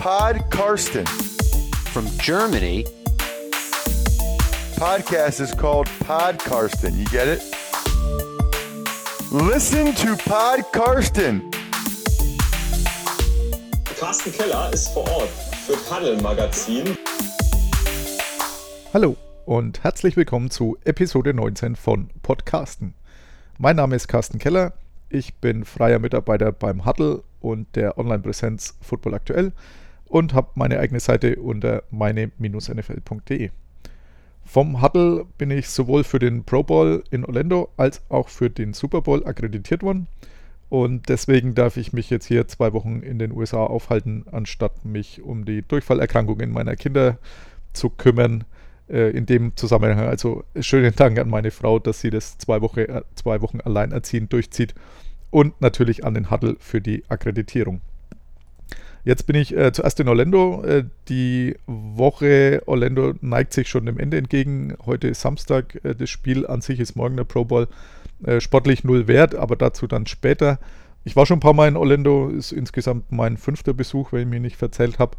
Pod Karsten. From Germany, Podcast is called Pod Karsten. You get it? Listen to Pod Karsten. Carsten Keller ist vor Ort für Paddel Magazin. Hallo und herzlich willkommen zu Episode 19 von Podcasten. Mein Name ist Carsten Keller, ich bin freier Mitarbeiter beim Huddle und der Online-Präsenz Football Aktuell und habe meine eigene Seite unter meine-nfl.de. Vom Huddle bin ich sowohl für den Pro Bowl in Orlando als auch für den Super Bowl akkreditiert worden. Und deswegen darf ich mich jetzt hier zwei Wochen in den USA aufhalten, anstatt mich um die Durchfallerkrankungen meiner Kinder zu kümmern. Äh, in dem Zusammenhang also schönen Dank an meine Frau, dass sie das zwei, Woche, äh, zwei Wochen alleinerziehend durchzieht. Und natürlich an den Huddle für die Akkreditierung. Jetzt bin ich äh, zuerst in Orlando. Äh, die Woche Orlando neigt sich schon dem Ende entgegen. Heute ist Samstag. Äh, das Spiel an sich ist morgen der Pro Bowl. Äh, sportlich null wert, aber dazu dann später. Ich war schon ein paar Mal in Orlando. Ist insgesamt mein fünfter Besuch, wenn ich mir nicht verzählt habe.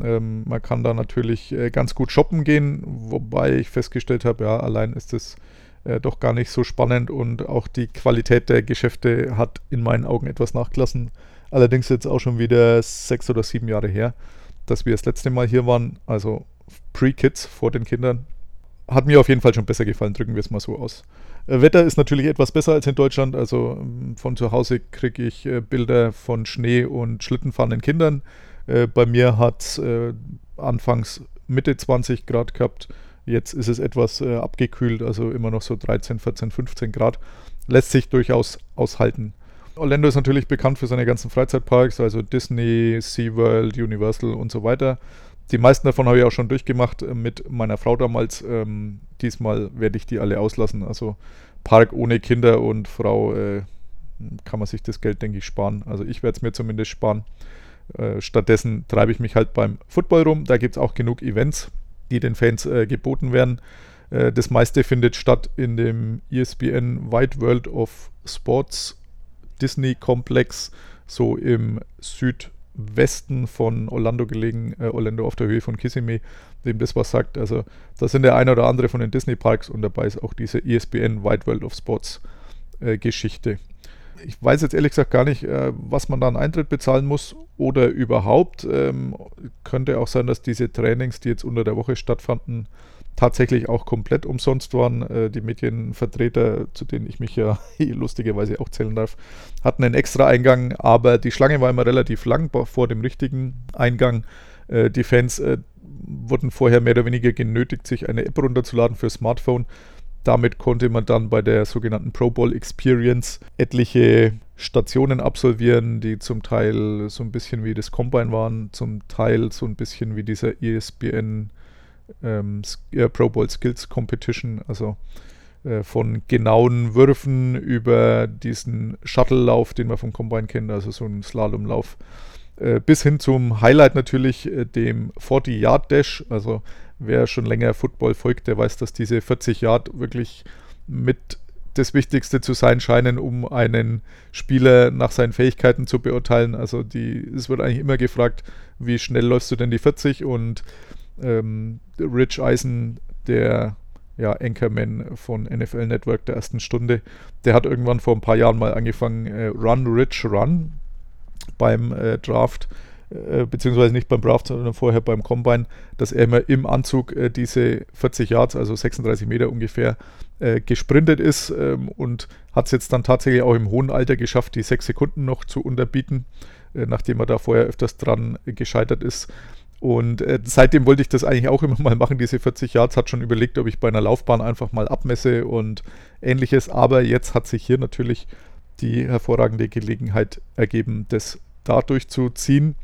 Ähm, man kann da natürlich äh, ganz gut shoppen gehen, wobei ich festgestellt habe, ja, allein ist es äh, doch gar nicht so spannend und auch die Qualität der Geschäfte hat in meinen Augen etwas nachgelassen. Allerdings jetzt auch schon wieder sechs oder sieben Jahre her, dass wir das letzte Mal hier waren, also Pre-Kids vor den Kindern. Hat mir auf jeden Fall schon besser gefallen, drücken wir es mal so aus. Äh, Wetter ist natürlich etwas besser als in Deutschland. Also ähm, von zu Hause kriege ich äh, Bilder von Schnee und schlittenfahrenden Kindern. Äh, bei mir hat es anfangs Mitte 20 Grad gehabt. Jetzt ist es etwas abgekühlt, also immer noch so 13, 14, 15 Grad. Lässt sich durchaus aushalten. Orlando ist natürlich bekannt für seine ganzen Freizeitparks, also Disney, SeaWorld, Universal und so weiter. Die meisten davon habe ich auch schon durchgemacht äh, mit meiner Frau damals. Ähm, diesmal werde ich die alle auslassen. Also Park ohne Kinder und Frau äh, kann man sich das Geld, denke ich, sparen. Also ich werde es mir zumindest sparen. Äh, stattdessen treibe ich mich halt beim Football rum. Da gibt es auch genug Events, die den Fans äh, geboten werden. Äh, das meiste findet statt in dem ESPN Wide World of Sports Disney-Komplex, so im Südwesten von Orlando gelegen, äh, Orlando auf der Höhe von Kissimmee, dem das was sagt. Also da sind der eine oder andere von den Disney-Parks und dabei ist auch diese ESPN Wide World of Sports äh, Geschichte. Ich weiß jetzt ehrlich gesagt gar nicht, äh, was man da an Eintritt bezahlen muss oder überhaupt. Ähm, könnte auch sein, dass diese Trainings, die jetzt unter der Woche stattfanden, tatsächlich auch komplett umsonst waren. Äh, die Medienvertreter, zu denen ich mich ja lustigerweise auch zählen darf, hatten einen extra Eingang, aber die Schlange war immer relativ lang vor dem richtigen Eingang. Äh, die Fans äh, wurden vorher mehr oder weniger genötigt, sich eine App runterzuladen für Smartphone. Damit konnte man dann bei der sogenannten Pro Bowl Experience etliche Stationen absolvieren, die zum Teil so ein bisschen wie das Combine waren, zum Teil so ein bisschen wie dieser ESPN ähm, Pro Bowl Skills Competition, also äh, von genauen Würfen über diesen Shuttle-Lauf, den man vom Combine kennt, also so einen Slalomlauf, äh, bis hin zum Highlight natürlich, äh, dem 40-Yard-Dash. Also wer schon länger Football folgt, der weiß, dass diese 40 Yard wirklich mit das Wichtigste zu sein scheinen, um einen Spieler nach seinen Fähigkeiten zu beurteilen. Also die, es wird eigentlich immer gefragt, wie schnell läufst du denn die 40 und ähm, Rich Eisen, der ja, Anchorman von NFL Network der ersten Stunde, der hat irgendwann vor ein paar Jahren mal angefangen, äh, Run Rich Run beim äh, Draft, äh, beziehungsweise nicht beim Draft, sondern vorher beim Combine, dass er immer im Anzug äh, diese 40 Yards, also 36 Meter ungefähr, äh, gesprintet ist ähm, und hat es jetzt dann tatsächlich auch im hohen Alter geschafft, die 6 Sekunden noch zu unterbieten, äh, nachdem er da vorher öfters dran gescheitert ist. Und äh, seitdem wollte ich das eigentlich auch immer mal machen, diese 40 Yards. Hat schon überlegt, ob ich bei einer Laufbahn einfach mal abmesse und ähnliches. Aber jetzt hat sich hier natürlich die hervorragende Gelegenheit ergeben, das da durchzuziehen.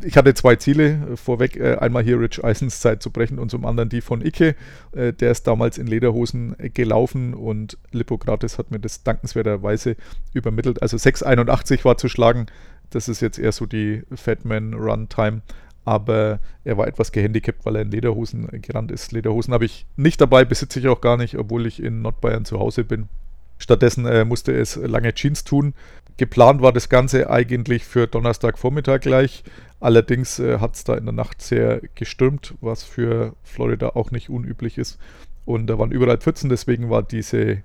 Ich hatte zwei Ziele vorweg. Äh, einmal hier Rich Eisens Zeit zu brechen und zum anderen die von Icke. Äh, der ist damals in Lederhosen gelaufen und Lippokrates hat mir das dankenswerterweise übermittelt. Also 6,81 war zu schlagen. Das ist jetzt eher so die Fatman Run Time aber er war etwas gehandicapt, weil er in Lederhosen gerannt ist. Lederhosen habe ich nicht dabei, besitze ich auch gar nicht, obwohl ich in Nordbayern zu Hause bin. Stattdessen äh, musste es lange Jeans tun. Geplant war das Ganze eigentlich für Donnerstagvormittag gleich. Allerdings äh, hat es da in der Nacht sehr gestürmt, was für Florida auch nicht unüblich ist. Und da waren überall Pfützen, deswegen war diese,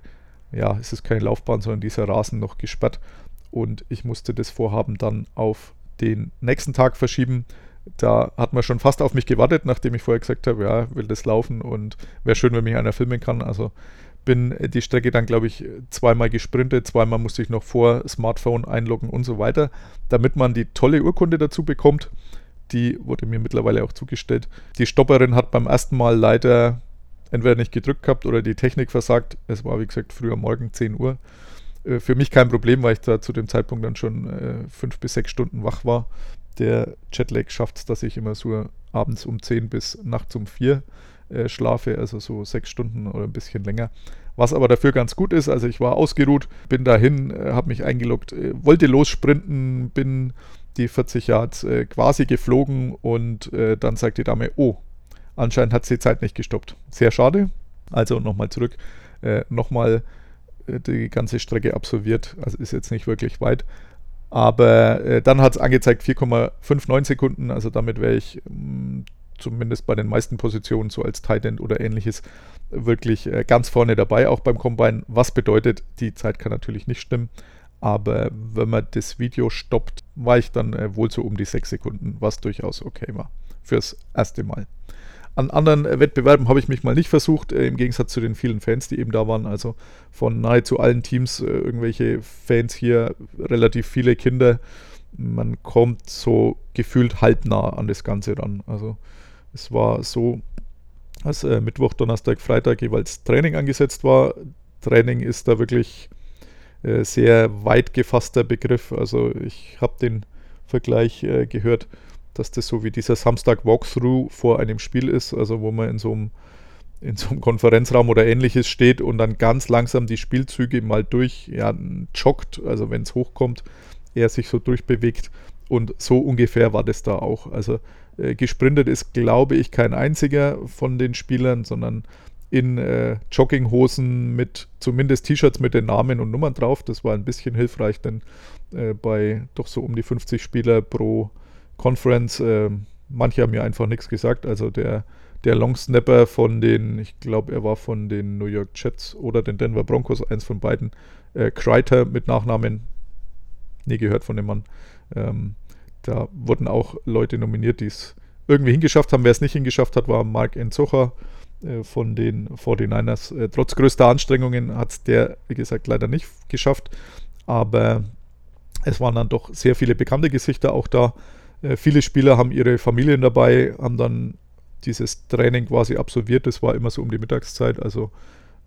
ja, es ist keine Laufbahn, sondern dieser Rasen noch gesperrt. Und ich musste das Vorhaben dann auf den nächsten Tag verschieben. Da hat man schon fast auf mich gewartet, nachdem ich vorher gesagt habe, ja, will das laufen und wäre schön, wenn mich einer filmen kann. Also bin die Strecke dann, glaube ich, zweimal gesprintet, zweimal musste ich noch vor Smartphone einloggen und so weiter, damit man die tolle Urkunde dazu bekommt. Die wurde mir mittlerweile auch zugestellt. Die Stopperin hat beim ersten Mal leider entweder nicht gedrückt gehabt oder die Technik versagt. Es war, wie gesagt, früher Morgen 10 Uhr. Äh, für mich kein Problem, weil ich da zu dem Zeitpunkt dann schon äh, fünf bis sechs Stunden wach war. Der Jetlag schafft es, dass ich immer so abends um 10 bis nachts um 4 äh, schlafe, also so sechs Stunden oder ein bisschen länger. Was aber dafür ganz gut ist, also ich war ausgeruht, bin dahin, äh, habe mich eingeloggt, äh, wollte lossprinten, bin die 40 Yards äh, quasi geflogen und äh, dann sagt die Dame, oh, anscheinend hat sie die Zeit nicht gestoppt. Sehr schade. Also nochmal zurück, äh, nochmal die ganze Strecke absolviert, also ist jetzt nicht wirklich weit. Aber dann hat es angezeigt 4,59 Sekunden, also damit wäre ich mh, mm, zumindest bei den meisten Positionen, so als Tight End oder ähnliches, wirklich äh, ganz vorne dabei, auch beim Combine. Was bedeutet, die Zeit kann natürlich nicht stimmen, aber wenn man das Video stoppt, war ich dann äh, wohl so um die sechs Sekunden, was durchaus okay war fürs erste Mal. An anderen Wettbewerben habe ich mich mal nicht versucht, äh, im Gegensatz zu den vielen Fans, die eben da waren. Also von nahezu allen Teams äh, irgendwelche Fans hier, relativ viele Kinder. Man kommt so gefühlt halbnah an das Ganze ran. Also es war so, dass äh, Mittwoch, Donnerstag, Freitag jeweils Training angesetzt war. Training ist da wirklich äh, sehr weit gefasster Begriff. Also ich habe den Vergleich äh, gehört, dass das so wie dieser Samstag Walkthrough vor einem Spiel ist, also wo man in so einem in so einem Konferenzraum oder ähnliches steht und dann ganz langsam die Spielzüge mal durch, ja, joggt, also wenn es hochkommt, er sich so durchbewegt. Und so ungefähr war das da auch. Also äh, gesprintet ist, glaube ich, kein einziger von den Spielern, sondern in äh, Jogginghosen mit zumindest T-Shirts mit den Namen und Nummern drauf. Das war ein bisschen hilfreich, denn äh, bei doch so um die 50 Spieler pro Conference, äh, manche haben mir einfach nichts gesagt. Also der, der Longsnapper von den, ich glaube, er war von den New York Jets oder den Denver Broncos, eins von beiden, äh, Kreiter mit Nachnamen, nie gehört von dem Mann. Ähm, da wurden auch Leute nominiert, die es irgendwie hingeschafft haben. Wer es nicht hingeschafft hat, war Mark Enzocher äh, von den 49ers. Äh, trotz größter Anstrengungen hat es der, wie gesagt, leider nicht geschafft. Aber es waren dann doch sehr viele bekannte Gesichter auch da. Äh, viele Spieler haben ihre Familien dabei, haben dann dieses Training quasi absolviert. Das war immer so um die Mittagszeit, also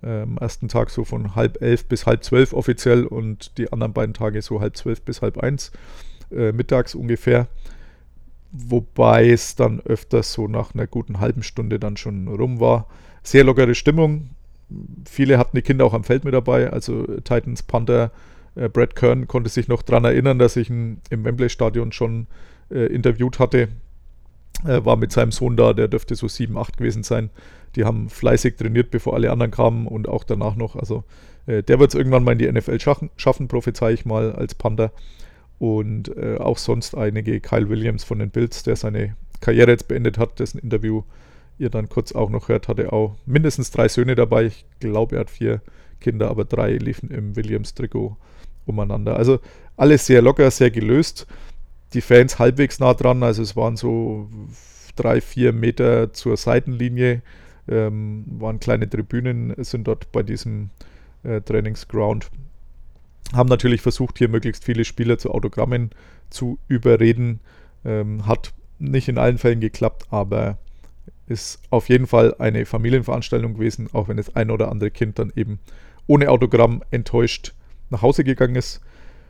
äh, am ersten Tag so von halb elf bis halb zwölf offiziell und die anderen beiden Tage so halb zwölf bis halb eins äh, mittags ungefähr. Wobei es dann öfters so nach einer guten halben Stunde dann schon rum war. Sehr lockere Stimmung. Viele hatten die Kinder auch am Feld mit dabei. Also Titans Panther äh, Brad Kern konnte sich noch daran erinnern, dass ich im Wembley-Stadion schon äh, interviewt hatte. Er war mit seinem Sohn da, der dürfte so 7, 8 gewesen sein. Die haben fleißig trainiert, bevor alle anderen kamen und auch danach noch. Also äh, der wird es irgendwann mal in die NFL schaffen, schaffen prophezei ich mal als Panther und äh, auch sonst einige. Kyle Williams von den Bills, der seine Karriere jetzt beendet hat, dessen Interview ihr dann kurz auch noch hört, hatte auch mindestens drei Söhne dabei. Ich glaube, er hat vier Kinder, aber drei liefen im Williams-Trikot umeinander. Also alles sehr locker, sehr gelöst. Die Fans halbwegs nah dran, also es waren so drei, vier Meter zur Seitenlinie, ähm, waren kleine Tribünen, sind dort bei diesem äh, Trainingsground haben natürlich versucht, hier möglichst viele Spieler zu Autogrammen zu überreden. Ähm, hat nicht in allen Fällen geklappt, aber ist auf jeden Fall eine Familienveranstaltung gewesen, auch wenn das ein oder andere Kind dann eben ohne Autogramm enttäuscht nach Hause gegangen ist.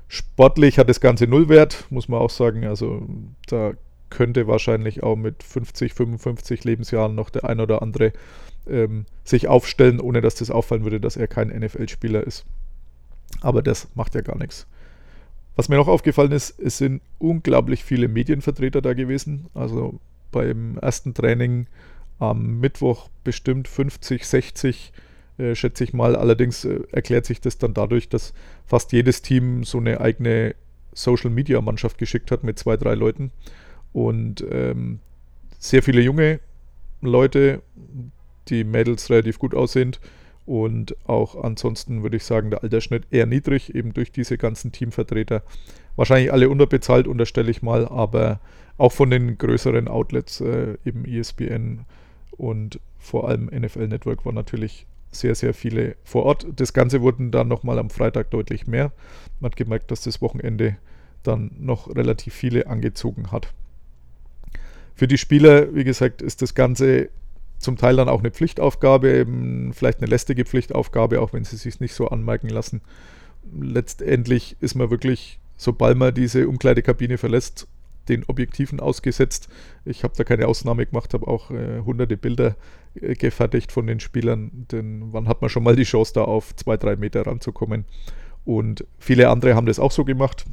Sportlich hat das Ganze Nullwert, muss man auch sagen. Also da könnte wahrscheinlich auch mit 50, 55 Lebensjahren noch der ein oder andere ähm, sich aufstellen, ohne dass das auffallen würde, dass er kein NFL-Spieler ist. Aber das macht ja gar nichts. Was mir noch aufgefallen ist, es sind unglaublich viele Medienvertreter da gewesen. Also beim ersten Training am Mittwoch bestimmt 50, 60 äh, schätze ich mal. Allerdings äh, erklärt sich das dann dadurch, dass fast jedes Team so eine eigene Social-Media-Mannschaft geschickt hat mit zwei, drei Leuten. Und ähm, sehr viele junge Leute, die Mädels relativ gut aussehend. Und auch ansonsten würde ich sagen, der Altersschnitt eher niedrig, eben durch diese ganzen Teamvertreter. Wahrscheinlich alle unterbezahlt, unterstelle ich mal, aber auch von den größeren Outlets, äh, eben ESPN und vor allem NFL Network, waren natürlich sehr, sehr viele vor Ort. Das Ganze wurden dann nochmal am Freitag deutlich mehr. Man hat gemerkt, dass das Wochenende dann noch relativ viele angezogen hat. Für die Spieler, wie gesagt, ist das Ganze zum Teil dann auch eine Pflichtaufgabe, vielleicht eine lästige Pflichtaufgabe, auch wenn sie sich nicht so anmerken lassen. Letztendlich ist man wirklich, sobald man diese Umkleidekabine verlässt, den Objektiven ausgesetzt. Ich habe da keine Ausnahme gemacht, habe auch äh, hunderte Bilder äh, gefertigt von den Spielern, denn wann hat man schon mal die Chance, da auf zwei, drei Meter ranzukommen? Und viele andere haben das auch so gemacht.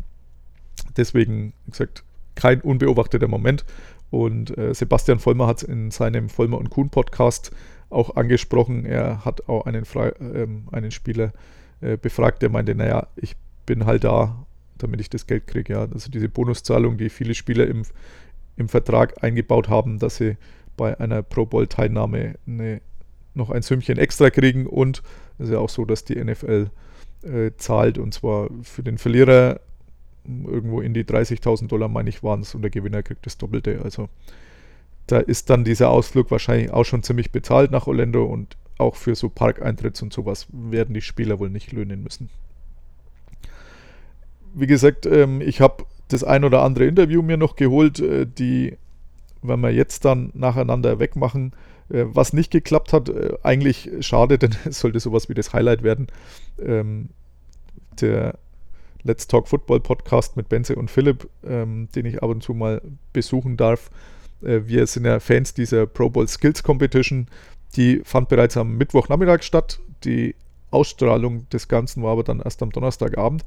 Deswegen, wie gesagt, kein unbeobachteter Moment. Und äh, Sebastian Vollmer hat es in seinem Vollmer und Kuhn Podcast auch angesprochen. Er hat auch einen, Fre ähm, einen Spieler äh, befragt, der meinte, naja, ich bin halt da, damit ich das Geld kriege. Ja. Also diese Bonuszahlung, die viele Spieler im, im Vertrag eingebaut haben, dass sie bei einer Pro Bowl-Teilnahme noch ein Sümmchen extra kriegen. Und es ist ja auch so, dass die NFL äh, zahlt und zwar für den Verlierer irgendwo in die 30.000 Dollar, meine ich, waren es und der Gewinner kriegt das Doppelte. Also da ist dann dieser Ausflug wahrscheinlich auch schon ziemlich bezahlt nach Orlando und auch für so Parkeintritts und sowas werden die Spieler wohl nicht löhnen müssen. Wie gesagt, ähm, ich habe das ein oder andere Interview mir noch geholt, äh, die, wenn wir jetzt dann nacheinander wegmachen, äh, was nicht geklappt hat, äh, eigentlich schade, denn es sollte sowas wie das Highlight werden. Ähm, der Let's Talk Football Podcast mit Benze und Philipp, ähm, den ich ab und zu mal besuchen darf. Wir sind ja Fans dieser Pro Bowl Skills Competition. Die fand bereits am Mittwochnachmittag statt. Die Ausstrahlung des Ganzen war aber dann erst am Donnerstagabend.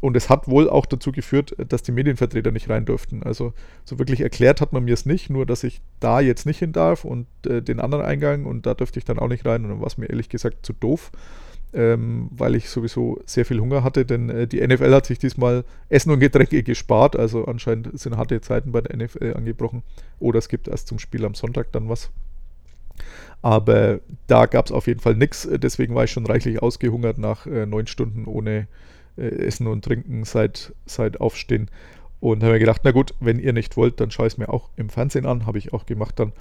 Und es hat wohl auch dazu geführt, dass die Medienvertreter nicht rein durften. Also so wirklich erklärt hat man mir es nicht, nur dass ich da jetzt nicht hin darf und äh, den anderen Eingang und da dürfte ich dann auch nicht rein. Und dann war es mir ehrlich gesagt zu doof ähm, weil ich sowieso sehr viel Hunger hatte, denn äh, die NFL hat sich diesmal Essen und Getränke gespart, also anscheinend sind harte Zeiten bei der NFL angebrochen oder es gibt erst zum Spiel am Sonntag dann was. Aber da gab es auf jeden Fall nichts, deswegen war ich schon reichlich ausgehungert nach äh, neun Stunden ohne Essen und Trinken seit, seit Aufstehen. Und habe mir gedacht, na gut, wenn ihr nicht wollt, dann schaue ich es mir auch im Fernsehen an. Habe ich auch gemacht dann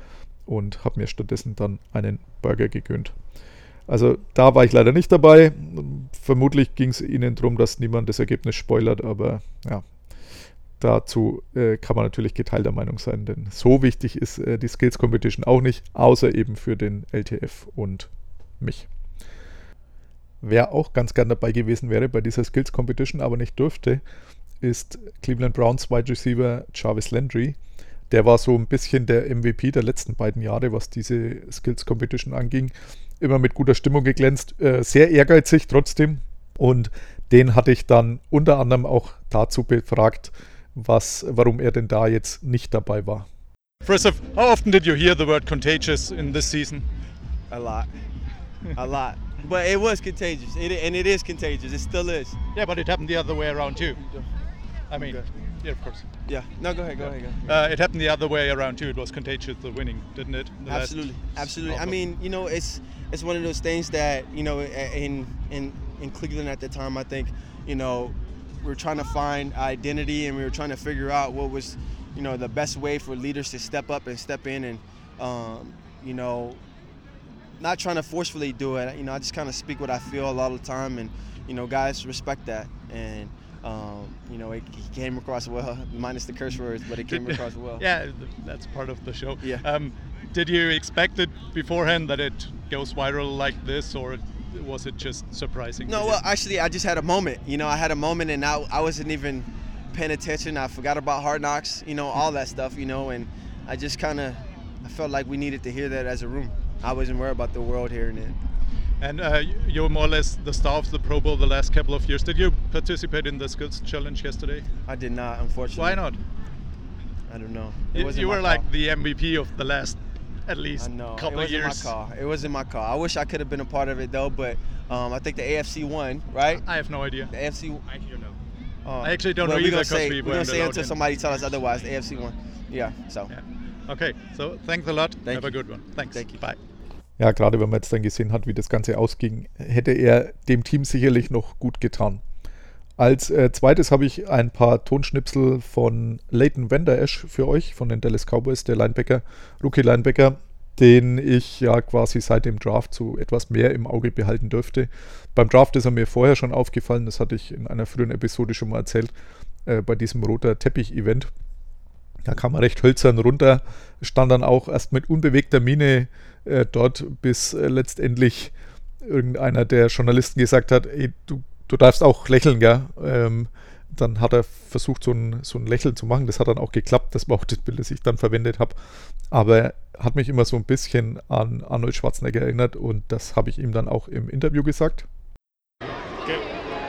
und habe mir stattdessen dann einen Burger gegönnt. Also da war ich leider nicht dabei. Vermutlich ging es ihnen darum, dass niemand das Ergebnis spoilert, aber ja, dazu äh, kann man natürlich geteilter Meinung sein, denn so wichtig ist äh, die Skills Competition auch nicht, außer eben für den LTF und mich. Wer auch ganz gern dabei gewesen wäre bei dieser Skills Competition, aber nicht durfte, ist Cleveland Browns Wide Receiver Jarvis Landry. Der war so ein bisschen der MVP der letzten beiden Jahre, was diese Skills Competition anging immer mit guter Stimmung geglänzt, äh, sehr ehrgeizig trotzdem. Und den hatte ich dann unter anderem auch dazu befragt, was, warum er denn da jetzt nicht dabei war. First how often did you hear the word contagious in this season? A lot. A lot. But it was contagious. It, and it is contagious. It still is. Yeah, but it happened the other way around too. I mean, okay. yeah, of course. Yeah. No, go ahead. Go ahead. Go ahead. Uh, it happened the other way around too. It was contagious, the winning, didn't it? Absolutely. Absolutely. I mean, you know, it's it's one of those things that you know in in in Cleveland at the time I think you know we are trying to find identity and we were trying to figure out what was you know the best way for leaders to step up and step in and um, you know not trying to forcefully do it you know I just kind of speak what I feel a lot of the time and you know guys respect that and um, you know, it, he came across well, minus the curse words, but it came across well. yeah, that's part of the show. Yeah. Um, did you expect it beforehand that it goes viral like this, or was it just surprising? No, well, actually, I just had a moment. You know, I had a moment, and I, I wasn't even paying attention. I forgot about Hard Knocks, you know, all that stuff, you know, and I just kind of I felt like we needed to hear that as a room. I wasn't worried about the world hearing it. And uh, you're more or less the star of the Pro Bowl the last couple of years. Did you participate in the skills challenge yesterday? I did not, unfortunately. Why not? I don't know. It you, you were like the MVP of the last at least I know. couple it wasn't years. my call. It wasn't my call. I wish I could have been a part of it though, but um, I think the AFC won, right? I have no idea. The AFC. I actually don't know. Uh, I actually don't but know we either gonna 'cause say, we we're gonna say until somebody tell us otherwise. The AFC won. Yeah. So. Yeah. Okay, so thanks a lot. Thank have a good one. Thanks. Thank you. Bye. Ja, gerade wenn man jetzt dann gesehen hat, wie das Ganze ausging, hätte er dem Team sicherlich noch gut getan. Als äh, zweites habe ich ein paar Tonschnipsel von Leighton Vander Esch für euch, von den Dallas Cowboys, der Linebacker, Rookie-Linebacker, den ich ja quasi seit dem Draft so etwas mehr im Auge behalten dürfte. Beim Draft ist er mir vorher schon aufgefallen, das hatte ich in einer früheren Episode schon mal erzählt, äh, bei diesem roter Teppich-Event. Da kam er recht hölzern runter, stand dann auch erst mit unbewegter Miene äh, dort, bis äh, letztendlich irgendeiner der Journalisten gesagt hat, ey, du, du darfst auch lächeln, ja. Ähm, dann hat er versucht, so ein, so ein Lächeln zu machen. Das hat dann auch geklappt. Das war auch das Bild, das ich dann verwendet habe. Aber hat mich immer so ein bisschen an Arnold Schwarzenegger erinnert und das habe ich ihm dann auch im Interview gesagt.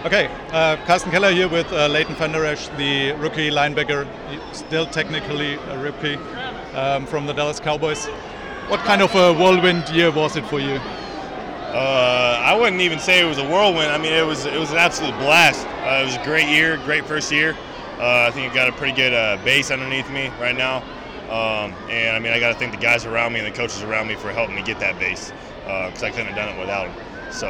Okay, uh, Carsten Keller here with uh, Leighton Van Der Esch, the rookie linebacker, still technically a rookie um, from the Dallas Cowboys. What kind of a whirlwind year was it for you? Uh, I wouldn't even say it was a whirlwind. I mean, it was it was an absolute blast. Uh, it was a great year, great first year. Uh, I think I got a pretty good uh, base underneath me right now, um, and I mean, I got to thank the guys around me and the coaches around me for helping me get that base because I couldn't have done it without them. So,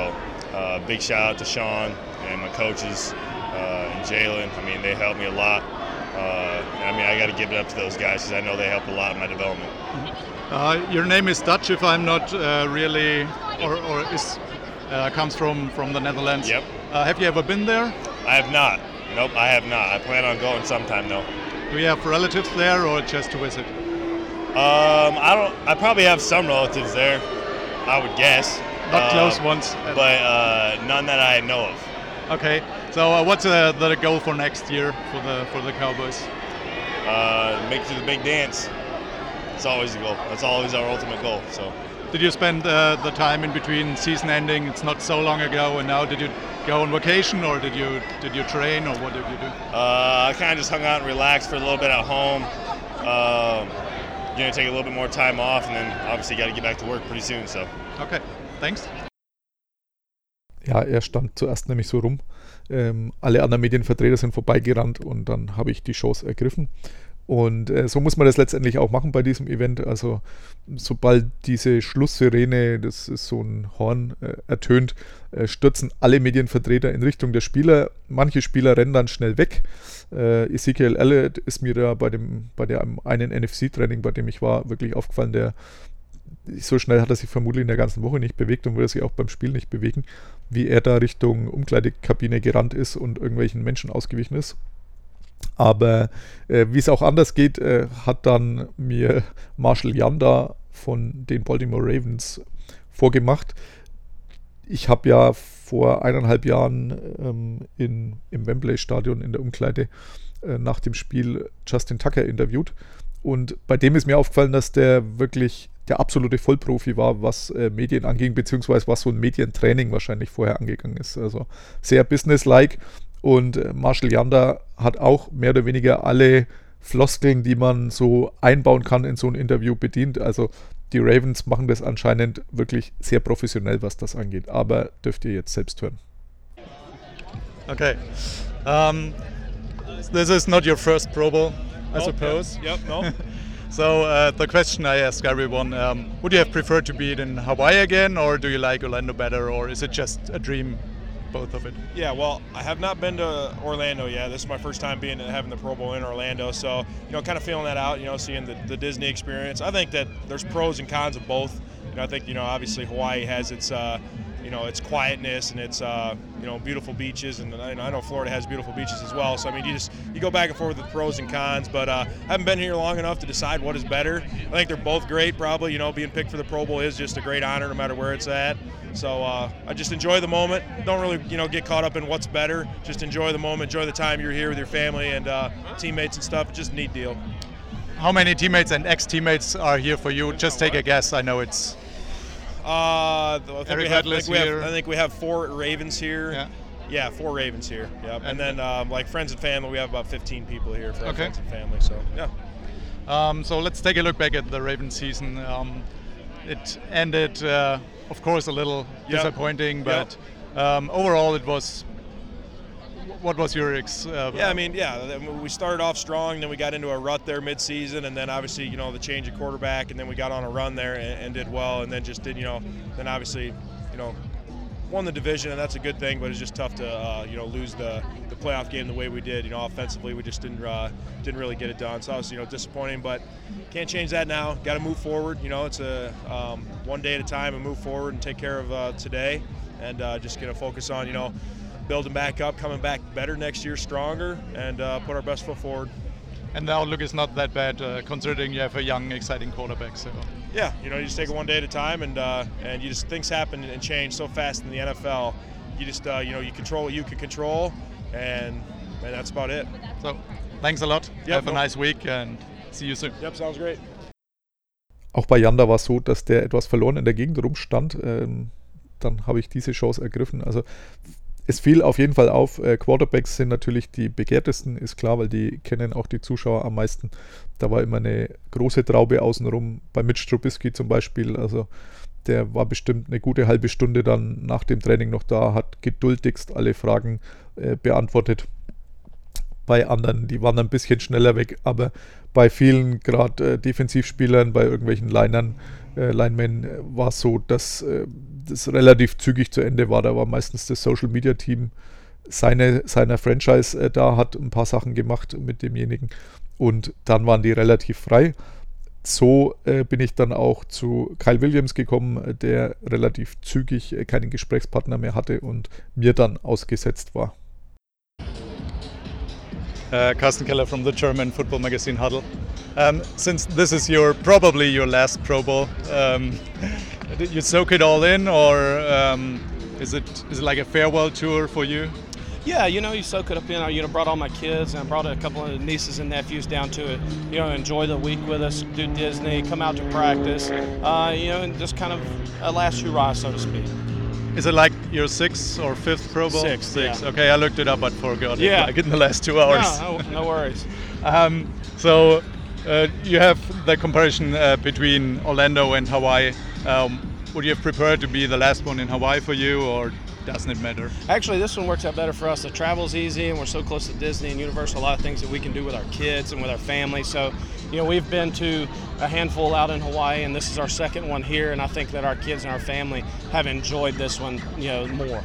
uh, big shout out to Sean and my coaches uh, and Jalen. I mean, they helped me a lot. Uh, I mean, I got to give it up to those guys because I know they helped a lot in my development. Uh, your name is Dutch, if I'm not uh, really, or, or is uh, comes from from the Netherlands. Yep. Uh, have you ever been there? I have not. Nope, I have not. I plan on going sometime though. Do you have relatives there, or just to visit? Um, I don't. I probably have some relatives there. I would guess. Not close ones. but uh, none that I know of. Okay. So uh, what's uh, the goal for next year for the for the Cowboys? Uh, make it to the big dance. It's always the goal. That's always our ultimate goal. So Did you spend uh, the time in between season ending? It's not so long ago, and now did you go on vacation, or did you did you train, or what did you do? uh, I kind of just hung out and relaxed for a little bit at home. Um, gonna take a little bit more time off, and then obviously got to get back to work pretty soon. So. Okay. Thanks. Ja, er stand zuerst nämlich so rum. Ähm, alle anderen Medienvertreter sind vorbeigerannt und dann habe ich die Chance ergriffen. Und äh, so muss man das letztendlich auch machen bei diesem Event. Also sobald diese Schlusssirene, das ist so ein Horn, äh, ertönt, äh, stürzen alle Medienvertreter in Richtung der Spieler. Manche Spieler rennen dann schnell weg. Äh, Ezekiel Elliott ist mir da bei dem, bei dem einen NFC-Training, bei dem ich war, wirklich aufgefallen, der so schnell hat er sich vermutlich in der ganzen Woche nicht bewegt und würde sich auch beim Spiel nicht bewegen, wie er da Richtung Umkleidekabine gerannt ist und irgendwelchen Menschen ausgewichen ist. Aber äh, wie es auch anders geht, äh, hat dann mir Marshall Yanda von den Baltimore Ravens vorgemacht. Ich habe ja vor eineinhalb Jahren ähm, in, im Wembley-Stadion in der Umkleide äh, nach dem Spiel Justin Tucker interviewt. Und bei dem ist mir aufgefallen, dass der wirklich der absolute Vollprofi war, was äh, Medien anging, beziehungsweise was so ein Medientraining wahrscheinlich vorher angegangen ist. Also sehr businesslike. Und äh, Marshall Yanda hat auch mehr oder weniger alle Floskeln, die man so einbauen kann in so ein Interview bedient. Also die Ravens machen das anscheinend wirklich sehr professionell, was das angeht. Aber dürft ihr jetzt selbst hören. Okay. Um, this is not your first Pro Bowl, I suppose. Yep. No. So uh, the question I ask everyone: um, Would you have preferred to be in Hawaii again, or do you like Orlando better, or is it just a dream, both of it? Yeah, well, I have not been to Orlando yet. This is my first time being having the Pro Bowl in Orlando, so you know, kind of feeling that out. You know, seeing the, the Disney experience. I think that there's pros and cons of both. You know, I think you know, obviously Hawaii has its uh, you know its quietness and its uh, you know beautiful beaches, and I know Florida has beautiful beaches as well. So I mean, you just you go back and forth with the pros and cons, but uh, I haven't been here long enough to decide what is better. I think they're both great. Probably, you know, being picked for the Pro Bowl is just a great honor, no matter where it's at. So uh, I just enjoy the moment. Don't really, you know, get caught up in what's better. Just enjoy the moment, enjoy the time you're here with your family and uh, teammates and stuff. It's just a neat deal. How many teammates and ex-teammates are here for you? Just take a guess. I know it's Uh, I think, Eric we have, I, think we have. I think we have four Ravens here. Yeah. Yeah, four Ravens here. Yep. And, And- then um, like friends and family, we have about 15 people here for Okay. friends and family. So yeah. Um, so let's take a look back at the Ravens season. Um, it ended, uh, of course, a little Yep. disappointing, but um, overall it was. What was your ex? Uh, Yeah, I mean, yeah, we started off strong, then we got into a rut there midseason, and then obviously, you know, the change of quarterback, and then we got on a run there and, and did well, and then just did, you know, then obviously, you know, won the division, and that's a good thing, but it's just tough to, uh, you know, lose the, the playoff game the way we did. You know, offensively, we just didn't uh, didn't really get it done, so I was, you know, disappointing, but can't change that now. Got to move forward. You know, it's a um, one day at a time and move forward and take care of uh, today, and uh, just gonna focus on, you know, building back up, coming back better next year, stronger, and uh, put our best foot forward. and the outlook is not that bad, uh, considering you have a young, exciting quarterback. So. Yeah, you know, you just take it one day at a time, and uh, and you just things happen and change so fast in the NFL. You just uh, you know you control what you can control, and and that's about it. So, thanks a lot. Yep, have a nice week and see you soon. Yep, sounds great. Auch bei Janda war es so, dass der etwas verloren in der Gegend rumstand. Ähm, dann habe ich diese Chance ergriffen. Also es fiel auf jeden Fall auf. Äh, Quarterbacks sind natürlich die begehrtesten, ist klar, weil die kennen auch die Zuschauer am meisten. Da war immer eine große Traube außenrum. Bei Mitch Trubisky zum Beispiel. Also der war bestimmt eine gute halbe Stunde dann nach dem Training noch da, hat geduldigst alle Fragen äh, beantwortet bei anderen, die waren ein bisschen schneller weg, aber bei vielen, gerade äh, Defensivspielern, bei irgendwelchen Linern, äh, Linemen, äh, war es so, dass äh, das relativ zügig zu Ende war. Da war meistens das Social Media Team seine, seiner Franchise äh, da, hat ein paar Sachen gemacht mit demjenigen und dann waren die relativ frei. So äh, bin ich dann auch zu Kyle Williams gekommen, äh, der relativ zügig äh, keinen Gesprächspartner mehr hatte und mir dann ausgesetzt war. Uh, Carsten Keller from the German football magazine Huddle. Um, since this is your probably your last Pro Bowl, um, did you soak it all in, or um, is it is it like a farewell tour for you? Yeah, you know, you soak it up in. I, you know, brought all my kids and I brought a couple of nieces and nephews down to it. You know, enjoy the week with us, do Disney, come out to practice. Uh, you know, and just kind of a last hurrah, so to speak. Is it like your sixth or fifth Pro Bowl? Sixth, Sixth. yeah. Okay, I looked it up, but forgot it. Yeah. Like in the last two hours. No, no, no worries. Um, so uh, you have the comparison uh, between Orlando and Hawaii. Um, would you have prepared to be the last one in Hawaii for you, or doesn't it matter? Actually, this one works out better for us. The travel's easy, and we're so close to Disney and Universal. A lot of things that we can do with our kids and with our family. So, you know, we've been to a handful out in Hawaii, and this is our second one here. And I think that our kids and our family have enjoyed this one, you know, more.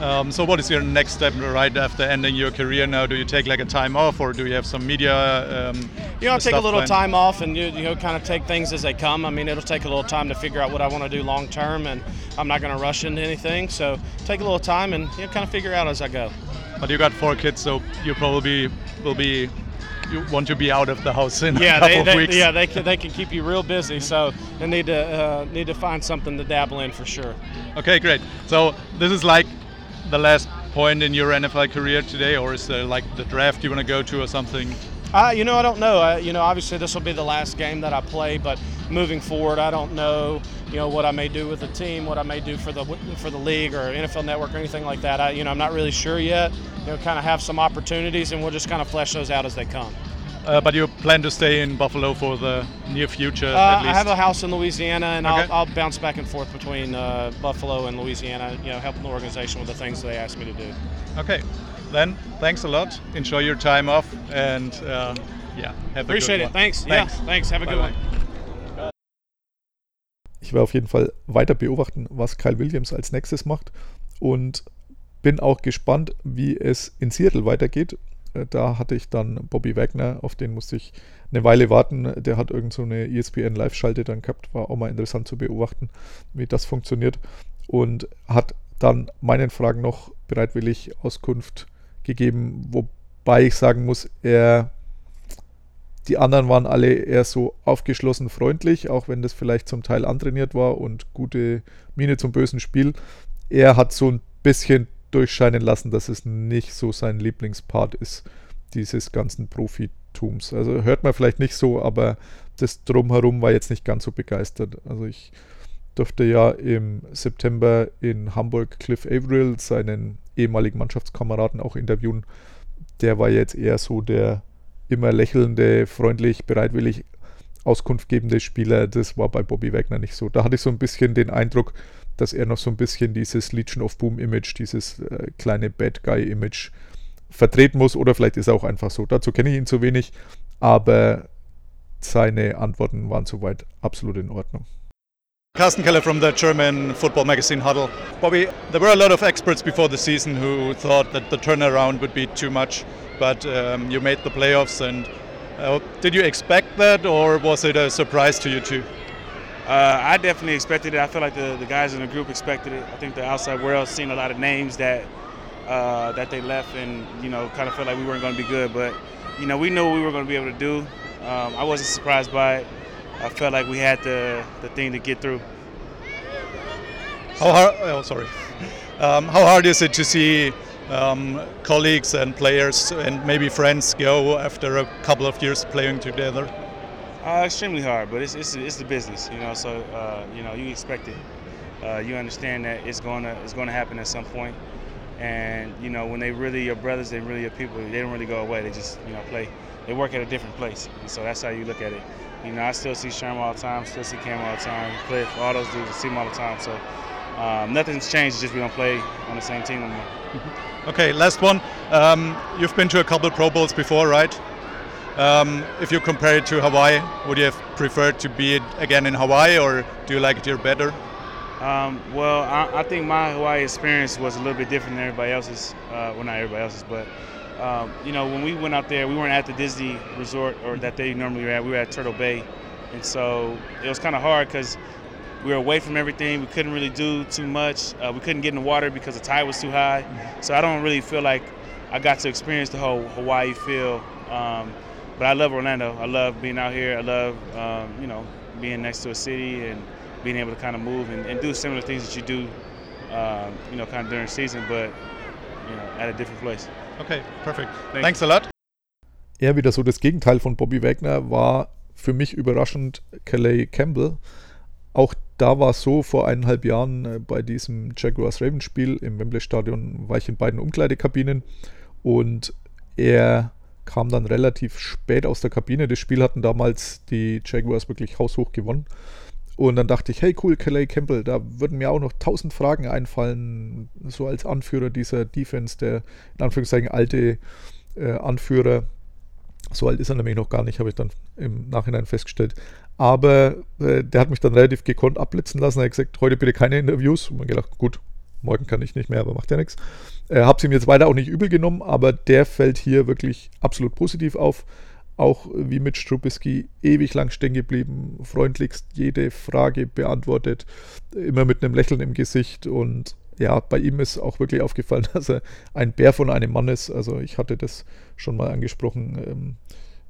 Um, so what is your next step right after ending your career now? Do you take like a time off, or do you have some media? Um, You know, I'll take a little planned? time off and you, you know kind of take things as they come. I mean, it'll take a little time to figure out what I want to do long term, and I'm not going to rush into anything. So take a little time and you know kind of figure out as I go. But you got four kids, so you probably will be. You want to be out of the house in Yeah, a couple they, of they, weeks. yeah, they can they can keep you real busy. So they need to uh, need to find something to dabble in for sure. Okay, great. So this is like the last point in your NFL career today, or is there like the draft you want to go to or something? Uh, you know, I don't know. I, you know, obviously this will be the last game that I play, but moving forward, I don't know. You know what I may do with the team, what I may do for the for the league or NFL Network or anything like that. I, you know, I'm not really sure yet. You know, kind of have some opportunities, and we'll just kind of flesh those out as they come. Uh, but you plan to stay in Buffalo for the near future, Uh, at I least. have a house in Louisiana, and Okay. I'll, I'll bounce back and forth between uh, Buffalo and Louisiana. You know, helping the organization with the things they ask me to do. okay, then thanks a lot. Enjoy your time off, and uh, yeah, have Appreciate a it. good one. Thanks. Yeah. Thanks. Have a good Bye-bye. one. Ich werde auf jeden Fall weiter beobachten, was Kyle Williams als nächstes macht und bin auch gespannt, wie es in Seattle weitergeht. Äh, Da hatte ich dann Bobby Wagner, auf den musste ich eine Weile warten. Der hat irgend so eine E ESPN Live-Schalte dann gehabt, war auch mal interessant zu beobachten, wie das funktioniert und hat dann meinen Fragen noch bereitwillig Auskunft gegeben, wobei ich sagen muss, er die anderen waren alle eher so aufgeschlossen freundlich, auch wenn das vielleicht zum Teil antrainiert war und gute Miene zum bösen Spiel. Er hat so ein bisschen durchscheinen lassen, dass es nicht so sein Lieblingspart ist, dieses ganzen Profitums. Also hört man vielleicht nicht so, aber das Drumherum war jetzt nicht ganz so begeistert. Also ich durfte ja im September in Hamburg Cliff Averill, seinen ehemaligen Mannschaftskameraden, auch interviewen. Der war jetzt eher so der immer lächelnde, freundlich, bereitwillig Auskunft gebende Spieler. Das war bei Bobby Wagner nicht so. Da hatte ich so ein bisschen den Eindruck, dass er noch so ein bisschen dieses Legion of Boom Image, dieses äh, kleine Bad Guy Image vertreten muss. Oder vielleicht ist er auch einfach so. Dazu kenne ich ihn zu wenig. Aber seine Antworten waren soweit absolut in Ordnung. Carsten Keller from the German football magazine Huddle. Bobby, there were a lot of experts before the season who thought that the turnaround would be too much, but um, you made the playoffs. And uh, did you expect that, or was it a surprise to you too? Uh, I definitely expected it. I feel like the, the guys in the group expected it. I think the outside world seen a lot of names that uh, that they left, and you know, kind of felt like we weren't going to be good. But you know, we knew what we were going to be able to do. Um, I wasn't surprised by it. I felt like we had the the thing to get through. How hard? Oh, sorry. Um, how hard is it to see um, colleagues and players and maybe friends go after a couple of years playing together? Uh, extremely hard, but it's, it's it's the business, you know. So uh, you know, you expect it. Uh, you understand that it's going to it's to happen at some point, and you know when they really your brothers, they really your people. They don't really go away. They just you know play. They work at a different place, and so that's how you look at it. You know, I still see Sherm all the time, still see Cam all the time, Cliff, all those dudes, I see them all the time. So um, nothing's changed. It's just we don't play on the same team anymore. Okay, last one. Um, you've been to a couple Pro Bowls before, right? Um, if you compare it to Hawaii, would you have preferred to be it again in Hawaii, or do you like it here better? Um, well, I, I, think my Hawaii experience was a little bit different than everybody else's. Uh, well, not everybody else's, but um, you know, when we went out there, we weren't at the Disney resort or that they normally were at. We were at Turtle Bay, and so it was kind of hard because we were away from everything. We couldn't really do too much. Uh, we couldn't get in the water because the tide was too high. So I don't really feel like I got to experience the whole Hawaii feel. Um, but I love Orlando. I love being out here. I love, um, you know, being next to a city and being able to kind of move and, and do similar things that you do, um, you know, kind of during season, but you know, at a different place. Okay, perfect. Thanks, Thanks a lot. Er wieder so das Gegenteil von Bobby Wagner war für mich überraschend Calais Campbell. Auch da war es so, vor eineinhalb Jahren äh, bei diesem Jaguars Ravens Spiel im Wembley Stadion war ich in beiden Umkleidekabinen und er kam dann relativ spät aus der Kabine. Das Spiel hatten damals die Jaguars wirklich haushoch gewonnen. Und dann dachte ich, hey cool, Calais Campbell, da würden mir auch noch tausend Fragen einfallen, so als Anführer dieser Defense, der in Anführungszeichen alte äh, Anführer. So alt ist er nämlich noch gar nicht, habe ich dann im Nachhinein festgestellt. Aber äh, der hat mich dann relativ gekonnt abblitzen lassen. Er hat gesagt, heute bitte keine Interviews. Und man gedacht, gut, morgen kann ich nicht mehr, aber macht ja nichts. Äh, Habe es ihm jetzt weiter auch nicht übel genommen, aber der fällt hier wirklich absolut positiv auf. Auch wie mit Strubisky ewig lang stehen geblieben, freundlichst jede Frage beantwortet, immer mit einem Lächeln im Gesicht und ja, bei ihm ist auch wirklich aufgefallen, dass er ein Bär von einem Mann ist. Also ich hatte das schon mal angesprochen. Ähm,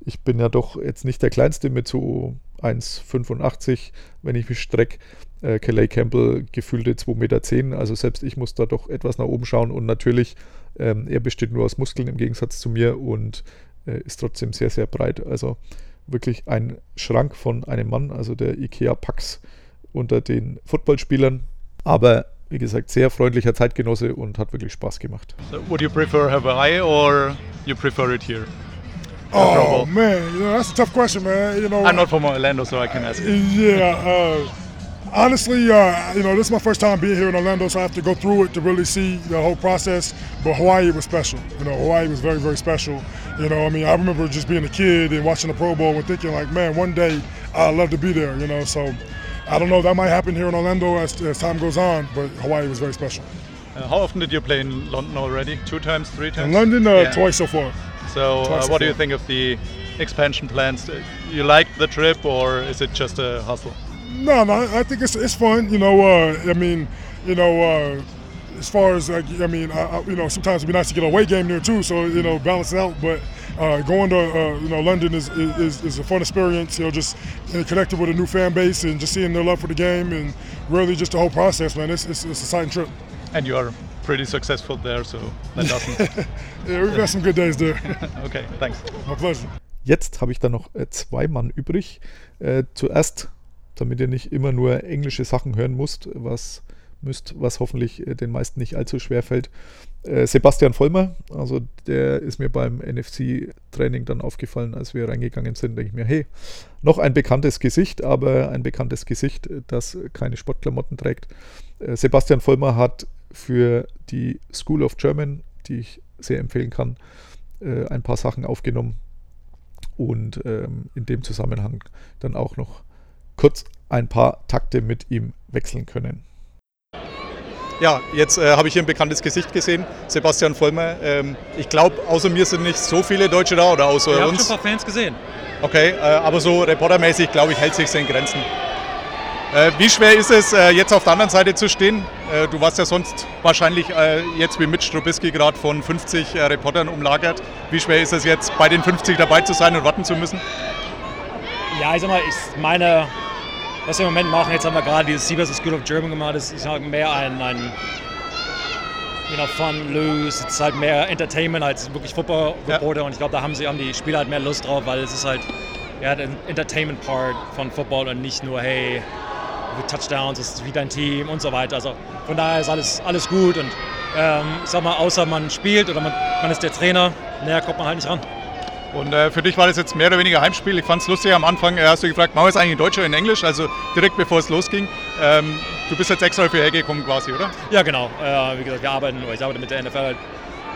ich bin ja doch jetzt nicht der Kleinste mit so 1,85, wenn ich mich strecke. Äh, Kelly Campbell gefühlte 2,10 Meter. Also selbst ich muss da doch etwas nach oben schauen. Und natürlich, ähm, er besteht nur aus Muskeln im Gegensatz zu mir und äh, ist trotzdem sehr, sehr breit. Also wirklich ein Schrank von einem Mann, also der IKEA Pax unter den Footballspielern. Aber wie gesagt, sehr freundlicher Zeitgenosse und hat wirklich Spaß gemacht. So would you prefer Hawaii or you prefer it here? Oh man, you know, that's a tough question, man. You know, I'm not from Orlando, so I can ask. Yeah, uh, honestly, uh, you know, this is my first time being here in Orlando, so I have to go through it to really see the whole process. But Hawaii was special. You know, Hawaii was very, very special. You know, I mean, I remember just being a kid and watching the Pro Bowl and thinking, like, man, one day I'd love to be there. You know, so I don't know. That might happen here in Orlando as, as time goes on, but Hawaii was very special. Uh, how often did you play in London already? Two times, three times? In London, uh, yeah. twice so far. So, uh, what do you think of the expansion plans? You like the trip, or is it just a hustle? No, no, I think it's it's fun. You know, uh, I mean, you know, uh, as far as like, I mean, I, I, you know, sometimes it'd be nice to get a away game there too, so you know, balance it out. But uh, going to uh, you know London is, is is a fun experience. You know, just you know, connecting with a new fan base and just seeing their love for the game and really just the whole process, man. It's it's, it's a exciting trip. And you are pretty successful there, so that doesn't. yeah, we've got some good days there. okay, thanks. My pleasure. Jetzt habe ich da noch äh, zwei Mann übrig. Äh, zuerst, damit ihr nicht immer nur englische Sachen hören müsst, was müsst, was hoffentlich äh, den meisten nicht allzu schwer fällt. Äh, Sebastian Vollmer, also der ist mir beim NFC-Training dann aufgefallen, als wir reingegangen sind, denke ich mir, hey, noch ein bekanntes Gesicht, aber ein bekanntes Gesicht, das keine Sportklamotten trägt. Äh, Sebastian Vollmer hat für die School of German, die ich sehr empfehlen kann, äh, ein paar Sachen aufgenommen und ähm, in dem Zusammenhang dann auch noch kurz ein paar Takte mit ihm wechseln können. Ja, jetzt äh, habe ich hier ein bekanntes Gesicht gesehen, Sebastian Vollmer. Ähm, ich glaube, außer mir sind nicht so viele Deutsche da oder außer Wir uns. haben schon ein paar Fans gesehen. Okay, äh, aber so reportermäßig, glaube ich, hält sich in Grenzen. Äh, wie schwer ist es, äh, jetzt auf der anderen Seite zu stehen? Äh, du warst ja sonst wahrscheinlich jetzt wie Mitch Strubisky gerade von 50 äh, Reportern umlagert. Wie schwer ist es jetzt, bei den 50 dabei zu sein und warten zu müssen? Ja, ich sag mal, ich meine, was wir im Moment machen, jetzt haben wir gerade dieses Siebers School of German gemacht, das ist halt mehr ein, ein you know, fun, loose, es ist halt mehr Entertainment als wirklich Football-Reporter und ich glaube, da haben, sie, haben die Spieler halt mehr Lust drauf, weil es ist halt ja, der Entertainment-Part von Football und nicht nur, hey, Touchdowns, das ist wie dein Team und so weiter. Also von daher ist alles, alles gut und ähm, ich sag mal, außer man spielt oder man, man ist der Trainer, näher kommt man halt nicht ran. Und äh, für dich war das jetzt mehr oder weniger Heimspiel. Ich fand es lustig, am Anfang äh, hast du gefragt, machen wir es eigentlich in Deutsch oder in Englisch? Also direkt bevor es losging. Ähm, du bist jetzt extra hierher gekommen quasi, oder? Ja, genau. Äh, wie gesagt, wir arbeiten, oder ich arbeite mit der NFL halt,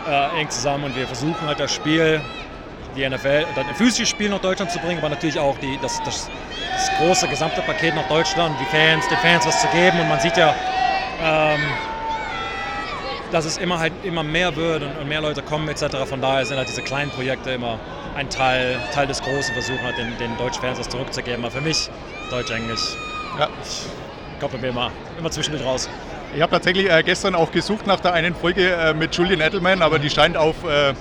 äh, eng zusammen und wir versuchen halt das Spiel, die NFL, dann ein physisches Spiel nach Deutschland zu bringen, aber natürlich auch die, das, das, das große gesamte Paket nach Deutschland, die Fans, den Fans was zu geben. Und man sieht ja, ähm, dass es immer halt immer mehr wird und, und, mehr Leute kommen etc. Von daher sind halt diese kleinen Projekte immer ein Teil, Teil des Großen, versuchen halt den, den deutschen Fans was zurückzugeben. Aber für mich, Deutsch-Englisch, ja. kommt mir immer, immer zwischendurch raus. Ich habe tatsächlich äh, gestern auch gesucht nach der einen Folge äh, mit Julian Edelman, aber die scheint auf äh,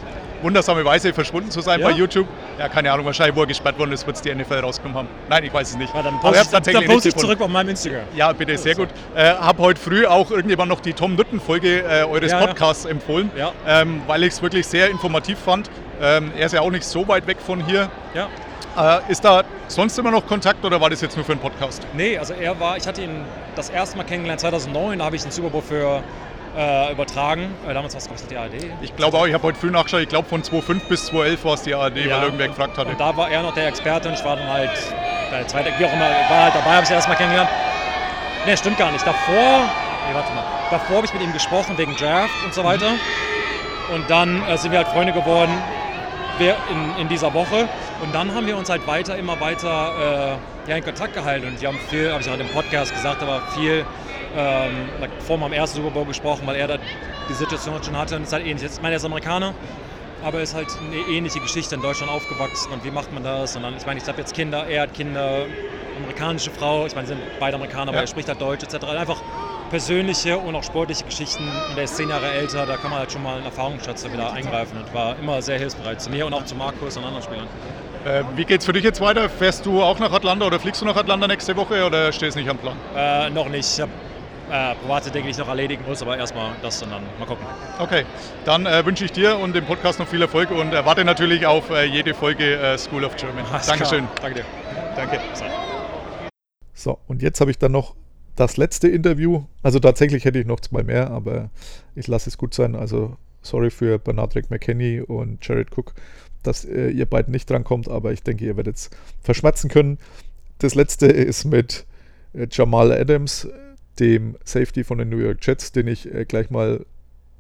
wundersame Weise verschwunden zu sein Ja? bei YouTube. Ja, keine Ahnung, wahrscheinlich, wo er gesperrt worden ist, wird es die NFL rausgenommen haben. Nein, ich weiß es nicht. Ja, dann poste dann, dann poste ich zurück auf meinem Instagram. Ja, bitte, sehr gut. Äh, habe heute früh auch irgendjemand noch die Tom Nütten-Folge äh, eures Ja. Podcasts empfohlen, Ja. ähm, weil ich es wirklich sehr informativ fand. Ähm, er ist ja auch nicht so weit weg von hier. Ja. Äh, ist da sonst immer noch Kontakt oder war das jetzt nur für einen Podcast? Nee, also er war, ich hatte ihn das erste Mal kennengelernt 2009, da habe ich den Super Bowl für äh, übertragen. Äh, damals war es, glaube ich, die ARD. Ich glaube auch, ich habe heute früh nachgeschaut, ich glaube von 2005 bis 2011 war es die ARD, Ja. weil irgendwer gefragt hatte. Und da war er noch der Experte und ich war dann halt der zweite, wie auch immer, war halt dabei, habe ich das erste Mal kennengelernt. Nee, stimmt gar nicht. Davor, nee, warte mal, davor habe ich mit ihm gesprochen wegen Draft und so weiter. Und dann äh, sind wir halt Freunde geworden in, in dieser Woche. Und dann haben wir uns halt weiter, immer weiter äh, ja, in Kontakt gehalten. Und wir haben viel, habe ich auch im Podcast gesagt, aber viel ähm, like, vor meinem ersten Super Bowl gesprochen, weil er da die Situation schon hatte. Und es ist halt ähnlich. Ich meine, er ist Amerikaner, aber er ist halt eine ähnliche Geschichte in Deutschland aufgewachsen. Und wie macht man das? Und dann, ich meine, ich habe jetzt Kinder, er hat Kinder, amerikanische Frau, ich meine, sie sind beide Amerikaner, aber Ja. er spricht halt Deutsch etc. Einfach persönliche und auch sportliche Geschichten. Und er ist zehn Jahre älter, da kann man halt schon mal einen Erfahrungsschatz wieder eingreifen und war immer sehr hilfsbereit zu mir und auch zu Markus und anderen Spielern. Äh, wie geht's für dich jetzt weiter? Fährst du auch nach Atlanta oder fliegst du nach Atlanta nächste Woche oder stehst nicht am Plan? Äh, noch nicht. Ich habe äh, private Dinge, die ich noch erledigen muss, aber erstmal das und dann mal gucken. Okay, dann äh, wünsche ich dir und dem Podcast noch viel Erfolg und erwarte natürlich auf äh, jede Folge äh, School of German. Alles Dankeschön. klar. Danke dir. Danke. So, und jetzt habe ich dann noch das letzte Interview. Also tatsächlich hätte ich noch zwei mehr, aber ich lasse es gut sein. Also sorry für Bernard McKenney und Jared Cook, dass äh, ihr beiden nicht drankommt, aber ich denke, ihr werdet es verschmerzen können. Das letzte ist mit äh, Jamal Adams, dem Safety von den New York Jets, den ich äh, gleich mal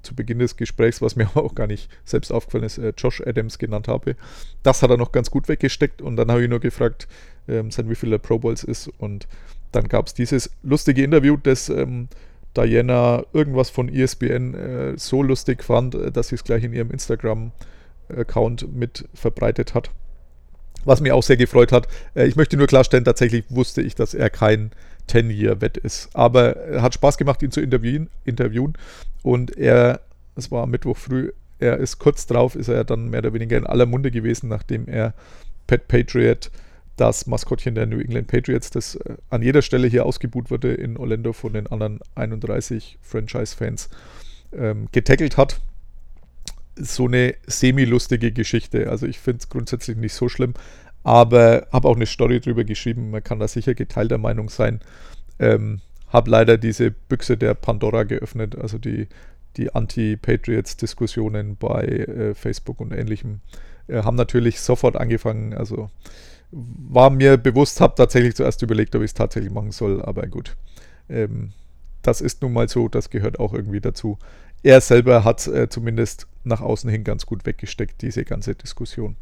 zu Beginn des Gesprächs, was mir aber auch gar nicht selbst aufgefallen ist, äh, Josh Adams genannt habe. Das hat er noch ganz gut weggesteckt und dann habe ich nur gefragt, ähm, seit wie viele Pro Bowls ist und dann gab es dieses lustige Interview, das ähm, Diana irgendwas von ESPN äh, so lustig fand, äh, dass sie es gleich in ihrem Instagram-Account mit verbreitet hat. Was mir auch sehr gefreut hat. Äh, ich möchte nur klarstellen, tatsächlich wusste ich, dass er kein 10-Year-Wett ist. Aber er hat Spaß gemacht, ihn zu interviewen. interviewen. Und er, es war Mittwoch früh, er ist kurz drauf, ist er dann mehr oder weniger in aller Munde gewesen, nachdem er Pat Patriot, das Maskottchen der New England Patriots, das äh, an jeder Stelle hier ausgebuht wurde in Orlando von den anderen 31 Franchise-Fans, ähm, getackelt hat so eine semi-lustige Geschichte. Also ich finde es grundsätzlich nicht so schlimm, aber habe auch eine Story drüber geschrieben. Man kann da sicher geteilter Meinung sein. Ähm, habe leider diese Büchse der Pandora geöffnet, also die, die Anti-Patriots-Diskussionen bei äh, Facebook und ähnlichem äh, haben natürlich sofort angefangen. Also war mir bewusst, habe tatsächlich zuerst überlegt, ob ich es tatsächlich machen soll, aber gut. Ähm, das ist nun mal so, das gehört auch irgendwie dazu. Er selber hat äh, zumindest nach außen hin ganz gut weggesteckt, diese ganze Diskussion.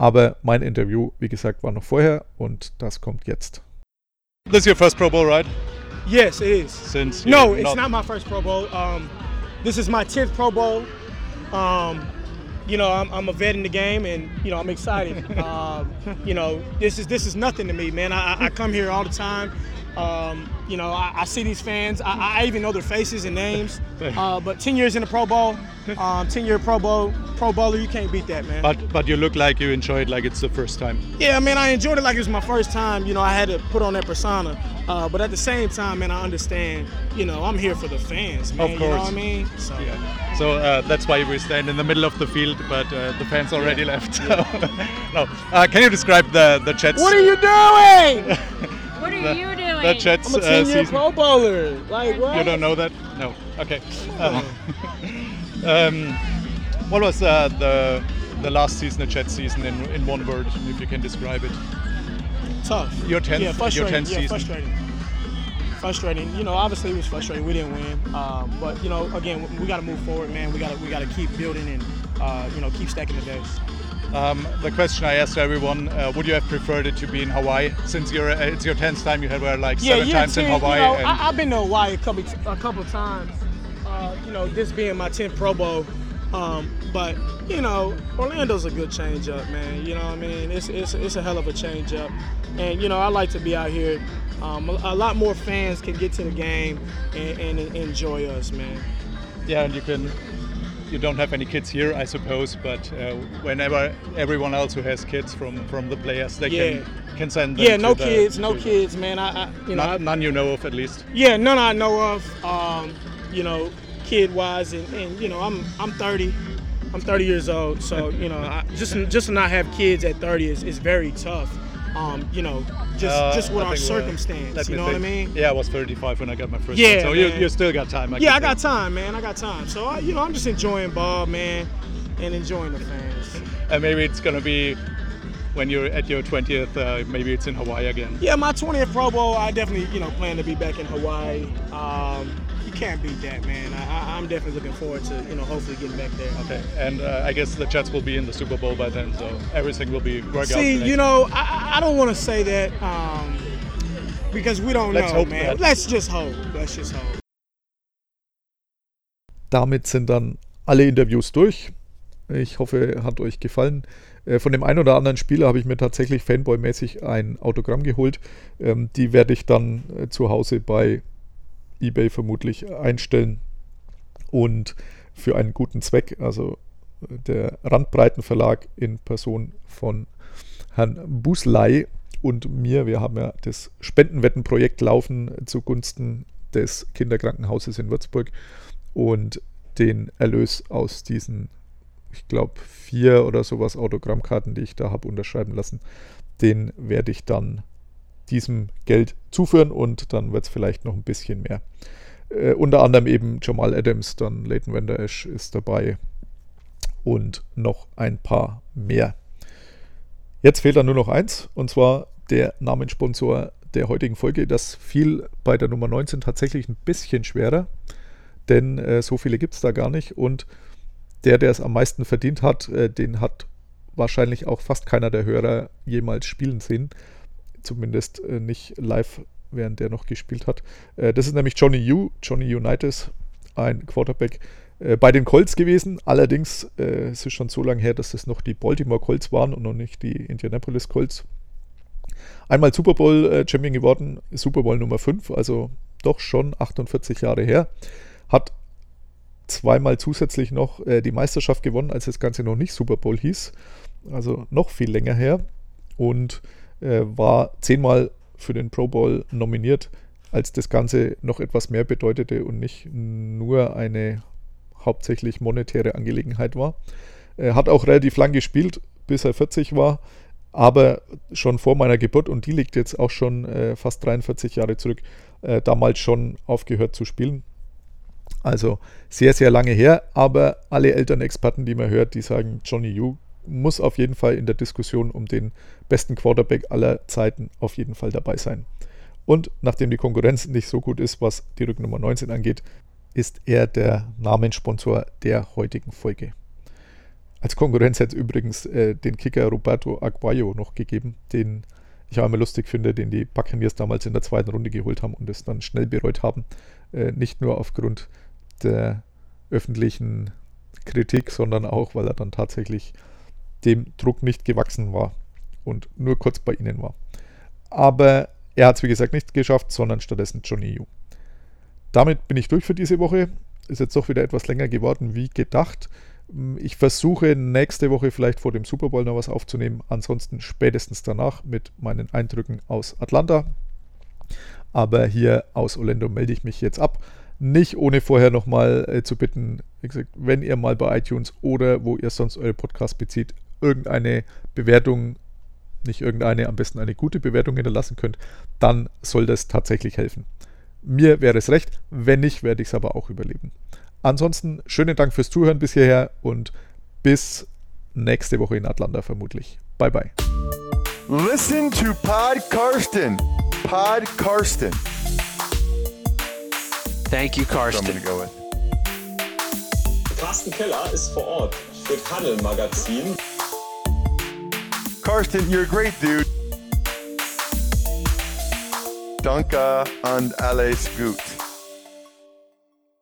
Aber mein Interview, wie gesagt, war noch vorher und das kommt jetzt. This is your first Pro Bowl, right? Yes, it is. Since no, you're it's not- not my first Pro Bowl. Um, this is my 10th Pro Bowl. Um, you know, I'm, I'm a vet in the game, and you know, I'm excited. um, you know, this is this is nothing to me, man. I, I- I come here all the time. Um, you know, I, I see these fans. I, I even know their faces and names. Uh, but 10 years in the Pro Bowl, um, 10 year Pro Bowl, Pro Bowler, you can't beat that, man. But but you look like you enjoy it like it's the first time. Yeah, man, I enjoyed it like it was my first time. You know, I had to put on that persona. Uh, but at the same time, man, I understand. You know, I'm here for the fans, man. Of You know course. what I mean? So, So uh, that's why we stand in the middle of the field, but uh, the fans already left. no, uh, can you describe the the Jets? What are you doing? What are The- you doing? The Jets I'm a uh, season. Pro Bowler. Like, what? You don't know that? No. Okay. Uh, um, what was uh, the the last season, the Jets season, in in one word, if you can describe it? Tough. Your tenth, Yeah, your frustrating. tenth yeah, season. frustrating. Frustrating. You know, obviously it was frustrating. We didn't win, um, but you know, again, we got to move forward, man. We got to we got to keep building and uh, you know keep stacking the days. Um, the question I asked everyone: uh, Would you have preferred it to be in Hawaii? Since you're, uh, it's your tenth time, you had were like seven yeah, times in 10, Hawaii. You know, and I, I've been to Hawaii a couple a couple times. Uh, you know, this being my 10th Pro Bowl, um, but you know, Orlando's a good change up, man. You know what I mean? It's it's it's a hell of a change up, and you know, I like to be out here. Um, a, a lot more fans can get to the game and, and enjoy us, man. yeah, and you can. You don't have any kids here, I suppose, but uh, whenever everyone else who has kids from from the players, they Yeah. can can send them. Yeah, no the- kids, no kids, man. I, I you know, None, none you know of, at least. Yeah, none I know of. Um, you know, kid wise, and, and you know, I'm I'm 30. I'm 30 years old, so you know, I, just just to not have kids at 30 is, is very tough. Um, you know, just Uh, just with I our circumstance. You know what I mean? Yeah, I was 35 when I got my first Yeah, one, so you, you still got time. I yeah, I got time, man. I got time. So I, you know, I'm just enjoying ball, man, and enjoying the fans. And maybe it's gonna be when you're at your 20th. Uh, maybe it's in Hawaii again. Yeah, my 20th Pro Bowl, I definitely, you know, plan to be back in Hawaii. Um, can't beat that, man. I, I'm definitely looking forward to, you know, hopefully getting back there. Okay, and uh, I guess the Jets will be in the Super Bowl by then, so everything will be work out. See, you know, I, I- don't want to say that um, because we don't Let's know, hope man. that. Let's just hope. Let's just hope. Damit sind dann alle Interviews durch. Ich hoffe, hat euch gefallen. Äh, Von dem einen oder anderen Spieler habe ich mir tatsächlich Fanboy-mäßig ein Autogramm geholt. Ähm, Die werde ich dann äh, zu Hause bei eBay vermutlich einstellen und für einen guten Zweck. Also äh, der Randbreitenverlag in Person von Herrn Busley und mir. Wir haben ja das Spendenwettenprojekt laufen zugunsten des Kinderkrankenhauses in Würzburg und den Erlös aus diesen, ich glaube, vier oder sowas Autogrammkarten, die ich da habe unterschreiben lassen, den werde ich dann diesem Geld zuführen und dann wird es vielleicht noch ein bisschen mehr. Äh, unter anderem eben Jamal Adams, dann Leighton Vander Esch ist dabei und noch ein paar mehr. Jetzt fehlt dann nur noch eins und zwar der Namenssponsor der heutigen Folge. Das fiel bei der Nummer 19 tatsächlich ein bisschen schwerer, denn äh, so viele gibt es da gar nicht und der, der es am meisten verdient hat, äh, den hat wahrscheinlich auch fast keiner der Hörer jemals spielen sehen. Zumindest äh, nicht live, während der noch gespielt hat. Äh, das ist nämlich Johnny U, Johnny Unitas, ein Quarterback äh, bei den Colts gewesen. Allerdings äh, es ist schon so lange her, dass es noch die Baltimore Colts waren und noch nicht die Indianapolis Colts. Einmal Super Bowl äh, Champion geworden, Super Bowl Nummer 5, also doch schon 48 Jahre her. Hat zweimal zusätzlich noch äh, die Meisterschaft gewonnen, als das Ganze noch nicht Super Bowl hieß. Also noch viel länger her. Und äh, war zehnmal für den Pro Bowl nominiert, als das Ganze noch etwas mehr bedeutete und nicht nur eine hauptsächlich monetäre Angelegenheit war. Er hat auch relativ lang gespielt, bis er 40 war. aber schon vor meiner Geburt und die liegt jetzt auch schon äh, fast 43 Jahre zurück, äh, damals schon aufgehört zu spielen. Also sehr, sehr lange her, aber alle Elternexperten, die man hört, die sagen, Johnny Yu muss auf jeden Fall in der Diskussion um den besten Quarterback aller Zeiten auf jeden Fall dabei sein. Und nachdem die Konkurrenz nicht so gut ist, was die Rücknummer 19 angeht, ist er der Namenssponsor der heutigen Folge. Als Konkurrenz hätte es übrigens äh, den Kicker Roberto Aguayo noch gegeben, den ich auch immer lustig finde, den die Buccaneers damals in der zweiten Runde geholt haben und es dann schnell bereut haben. Äh, nicht nur aufgrund der öffentlichen Kritik, sondern auch, weil er dann tatsächlich dem Druck nicht gewachsen war und nur kurz bei ihnen war. Aber er hat es wie gesagt nicht geschafft, sondern stattdessen Johnny Yu. Damit bin ich durch für diese Woche. Ist jetzt doch wieder etwas länger geworden wie gedacht. Ich versuche nächste Woche vielleicht vor dem Super Bowl noch was aufzunehmen. Ansonsten spätestens danach mit meinen Eindrücken aus Atlanta. Aber hier aus Orlando melde ich mich jetzt ab. Nicht ohne vorher nochmal äh, zu bitten, wie gesagt, wenn ihr mal bei iTunes oder wo ihr sonst eure Podcasts bezieht, irgendeine Bewertung, nicht irgendeine, am besten eine gute Bewertung hinterlassen könnt, dann soll das tatsächlich helfen. Mir wäre es recht, wenn nicht, werde ich es aber auch überleben. Ansonsten schönen Dank fürs Zuhören bis hierher und bis nächste Woche in Atlanta vermutlich. Bye bye. Listen to Pod Karsten. Pod Karsten. Thank you, Karsten. Go. Carsten Keller ist vor Ort für Tunnel Magazin. Karsten, you're a great dude. Danke und alles gut.